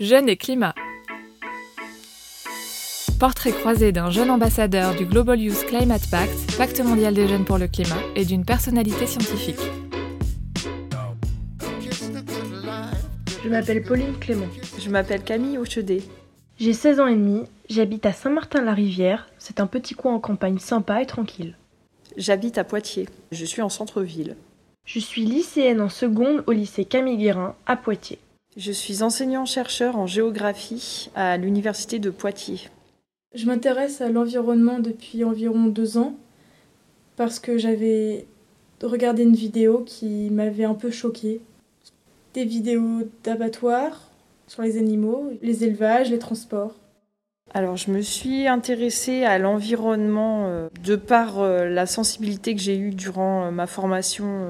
Jeunes et climat. Portrait croisé d'un jeune ambassadeur du Global Youth Climate Pact, Pacte mondial des jeunes pour le climat, et d'une personnalité scientifique. Je m'appelle Pauline Clément. Je m'appelle Camille Auchedé. J'ai 16 ans et demi, j'habite à Saint-Martin-la-Rivière, c'est un petit coin en campagne sympa et tranquille. J'habite à Poitiers, je suis en centre-ville. Je suis lycéenne en seconde au lycée Camille Guérin à Poitiers. Je suis enseignant-chercheur en géographie à l'université de Poitiers. Je m'intéresse à l'environnement depuis environ deux ans parce que j'avais regardé une vidéo qui m'avait un peu choquée. Des vidéos d'abattoirs sur les animaux, les élevages, les transports. Alors je me suis intéressée à l'environnement euh, de par euh, la sensibilité que j'ai eue durant euh, ma formation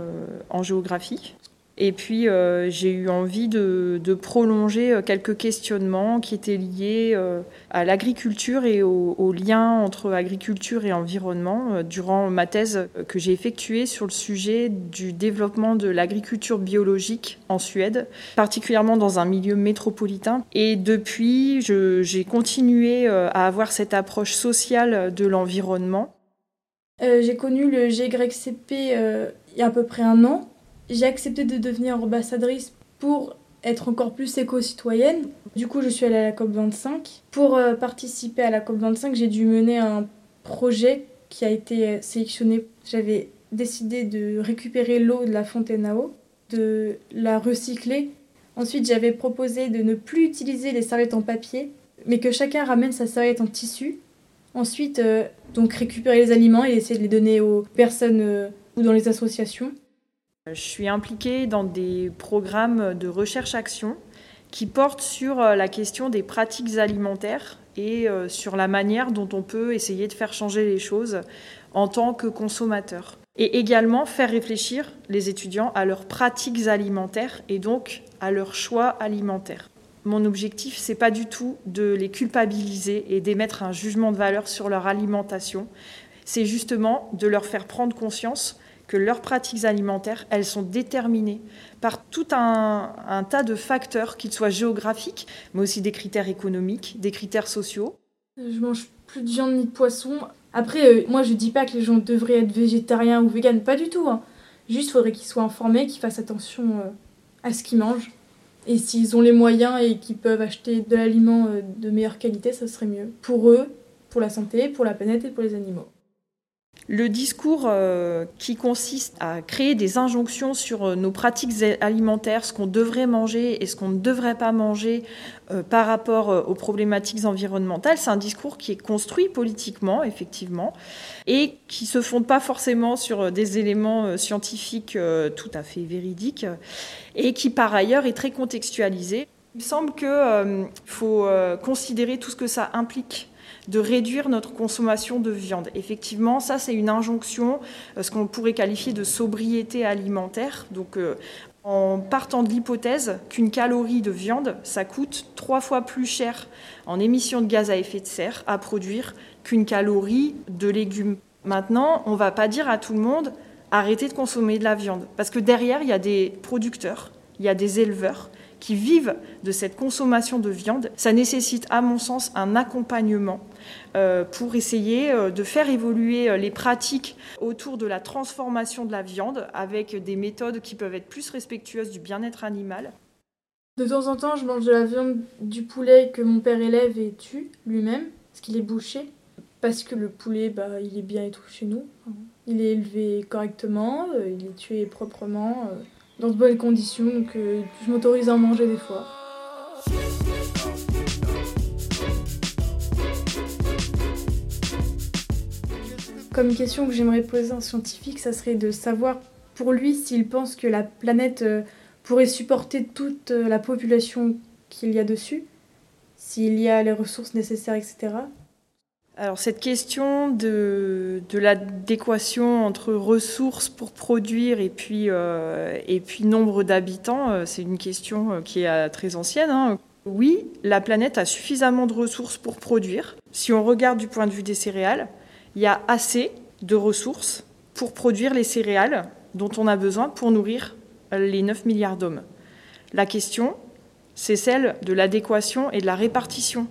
en géographie. Et puis, euh, j'ai eu envie de, prolonger euh, quelques questionnements qui étaient liés euh, à l'agriculture et au, lien entre agriculture et environnement durant ma thèse que j'ai effectuée sur le sujet du développement de l'agriculture biologique en Suède, particulièrement dans un milieu métropolitain. Et depuis, j'ai continué à avoir cette approche sociale de l'environnement. j'ai connu le GYCP il y a à peu près un an j'ai accepté de devenir ambassadrice pour être encore plus éco-citoyenne. Du coup, je suis allée à la COP25. Pour euh, participer à la COP25, j'ai dû mener un projet qui a été euh, sélectionné. J'avais décidé de récupérer l'eau de la fontaine à eau, de la recycler. Ensuite, j'avais proposé de ne plus utiliser les serviettes en papier, mais que chacun ramène sa serviette en tissu. Ensuite, euh, donc récupérer les aliments et essayer de les donner aux personnes ou dans les associations. Je suis impliquée dans des programmes de recherche-action qui portent sur euh, la question des pratiques alimentaires et euh, sur la manière dont on peut essayer de faire changer les choses en tant que consommateur. Et également faire réfléchir les étudiants à leurs pratiques alimentaires et donc à leurs choix alimentaires. Mon objectif, c'est pas du tout de les culpabiliser et d'émettre un jugement de valeur sur leur alimentation. C'est justement de leur faire prendre conscience que leurs pratiques alimentaires, elles sont déterminées par tout un, tas de facteurs, qu'ils soient géographiques, mais aussi des critères économiques, des critères sociaux. Je mange plus de viande ni de poisson. Après, euh, moi, je dis pas que les gens devraient être végétariens ou véganes, pas du tout. Hein. Juste, faudrait qu'ils soient informés, qu'ils fassent attention euh, à ce qu'ils mangent. Et s'ils ont les moyens et qu'ils peuvent acheter de l'aliment euh, de meilleure qualité, ça serait mieux. Pour eux, pour la santé, pour la planète et pour les animaux. Le discours euh, qui consiste à créer des injonctions sur euh, nos pratiques alimentaires, ce qu'on devrait manger et ce qu'on ne devrait pas manger euh, par rapport aux problématiques environnementales, c'est un discours qui est construit politiquement, effectivement, et qui se fonde pas forcément sur des éléments scientifiques tout à fait véridiques, et qui par ailleurs est très contextualisé. Il me semble qu'il faut considérer tout ce que ça implique de réduire notre consommation de viande. Effectivement, ça c'est une injonction, euh, ce qu'on pourrait qualifier de sobriété alimentaire. Donc euh, en partant de l'hypothèse qu'une calorie de viande, ça coûte trois fois plus cher en émissions de gaz à effet de serre à produire qu'une calorie de légumes. Maintenant, on ne va pas dire à tout le monde arrêtez de consommer de la viande, parce que derrière, il y a des producteurs, il y a des éleveurs qui vivent de cette consommation de viande, ça nécessite à mon sens un accompagnement euh, pour essayer euh, de faire évoluer euh, les pratiques autour de la transformation de la viande avec des méthodes qui peuvent être plus respectueuses du bien-être animal. De temps en temps, je mange de la viande du poulet que mon père élève et tue lui-même, parce qu'il est bouché. Parce que le poulet, bah, il est bien et tout chez nous. Il est élevé correctement, il est tué proprement dans de bonnes conditions, donc euh, je m'autorise à en manger des fois. Comme question que j'aimerais poser à un scientifique, ça serait de savoir pour lui s'il pense que la planète euh, pourrait supporter toute euh, la population qu'il y a dessus, s'il y a les ressources nécessaires, etc. Alors cette question de, l'adéquation entre ressources pour produire et puis, euh, nombre d'habitants, euh, c'est une question euh, qui est très ancienne. Hein. Oui, la planète a suffisamment de ressources pour produire. Si on regarde du point de vue des céréales, il y a assez de ressources pour produire les céréales dont on a besoin pour nourrir les 9 milliards d'hommes. La question, c'est celle de l'adéquation et de la répartition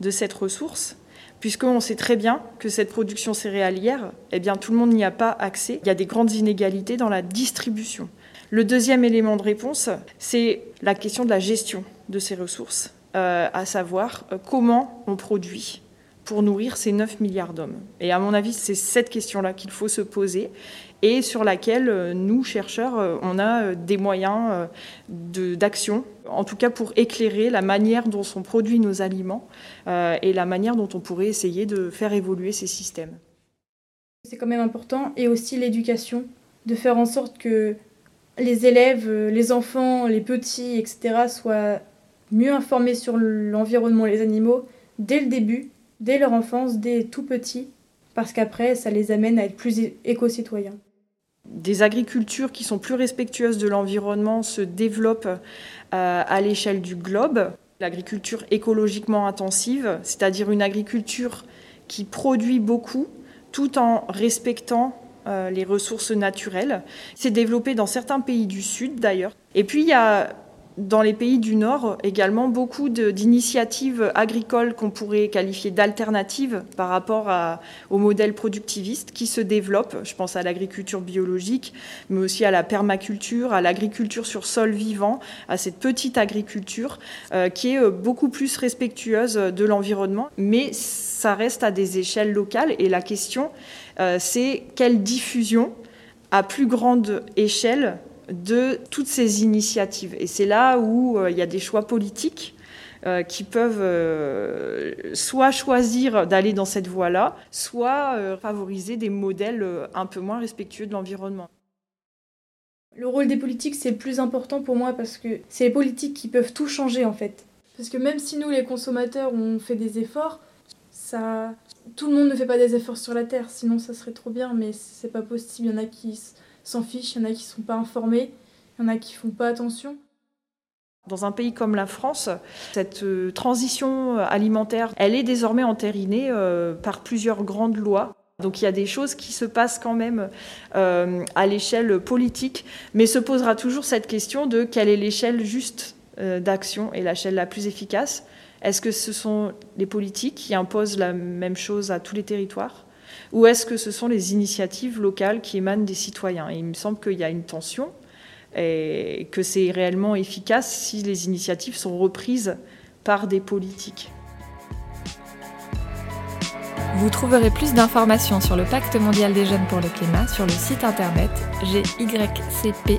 de cette ressource, puisqu'on sait très bien que cette production céréalière, eh bien, tout le monde n'y a pas accès. Il y a des grandes inégalités dans la distribution. Le deuxième élément de réponse, c'est la question de la gestion de ces ressources, euh, à savoir euh, comment on produit pour nourrir ces 9 milliards d'hommes. Et à mon avis, c'est cette question-là qu'il faut se poser et sur laquelle euh, nous, chercheurs, on a des moyens d'action, en tout cas pour éclairer la manière dont sont produits nos aliments et la manière dont on pourrait essayer de faire évoluer ces systèmes. C'est quand même important, et aussi l'éducation, de faire en sorte que les élèves, les enfants, les petits, etc., soient mieux informés sur l'environnement les animaux dès le début, dès leur enfance, dès tout petit, parce qu'après, ça les amène à être plus éco-citoyens des agricultures qui sont plus respectueuses de l'environnement se développent euh, à l'échelle du globe. L'agriculture écologiquement intensive, c'est-à-dire une agriculture qui produit beaucoup tout en respectant euh, les ressources naturelles. C'est développé dans certains pays du Sud d'ailleurs. Et puis il y a dans les pays du Nord également beaucoup d'initiatives agricoles qu'on pourrait qualifier d'alternatives par rapport au modèle productiviste qui se développent. Je pense à l'agriculture biologique, mais aussi à la permaculture, à l'agriculture sur sol vivant, à cette petite agriculture euh, qui est euh, beaucoup plus respectueuse de l'environnement, mais ça reste à des échelles locales. Et la question, euh, c'est quelle diffusion à plus grande échelle de toutes ces initiatives. Et c'est là où euh, il y a des choix politiques euh, qui peuvent euh, soit choisir d'aller dans cette voie-là, soit favoriser des modèles un peu moins respectueux de l'environnement. Le rôle des politiques, c'est le plus important pour moi parce que c'est les politiques qui peuvent tout changer en fait. Parce que même si nous, les consommateurs, on fait des efforts, ça... tout le monde ne fait pas des efforts sur la Terre, sinon ça serait trop bien, mais c'est pas possible. Il y en a qui s'en fichent, il y en a qui ne sont pas informés, il y en a qui ne font pas attention. Dans un pays comme la France, cette euh, transition alimentaire, elle est désormais entérinée euh, par plusieurs grandes lois. Donc il y a des choses qui se passent quand même euh, à l'échelle politique, mais se posera toujours cette question de quelle est l'échelle juste d'action et l'échelle la plus efficace. Est-ce que ce sont les politiques qui imposent la même chose à tous les territoires? Ou est-ce que ce sont les initiatives locales qui émanent des citoyens? Il me semble qu'il y a une tension et que c'est réellement efficace si les initiatives sont reprises par des politiques. Vous trouverez plus d'informations sur le Pacte mondial des jeunes pour le climat sur le site internet gycp.eu.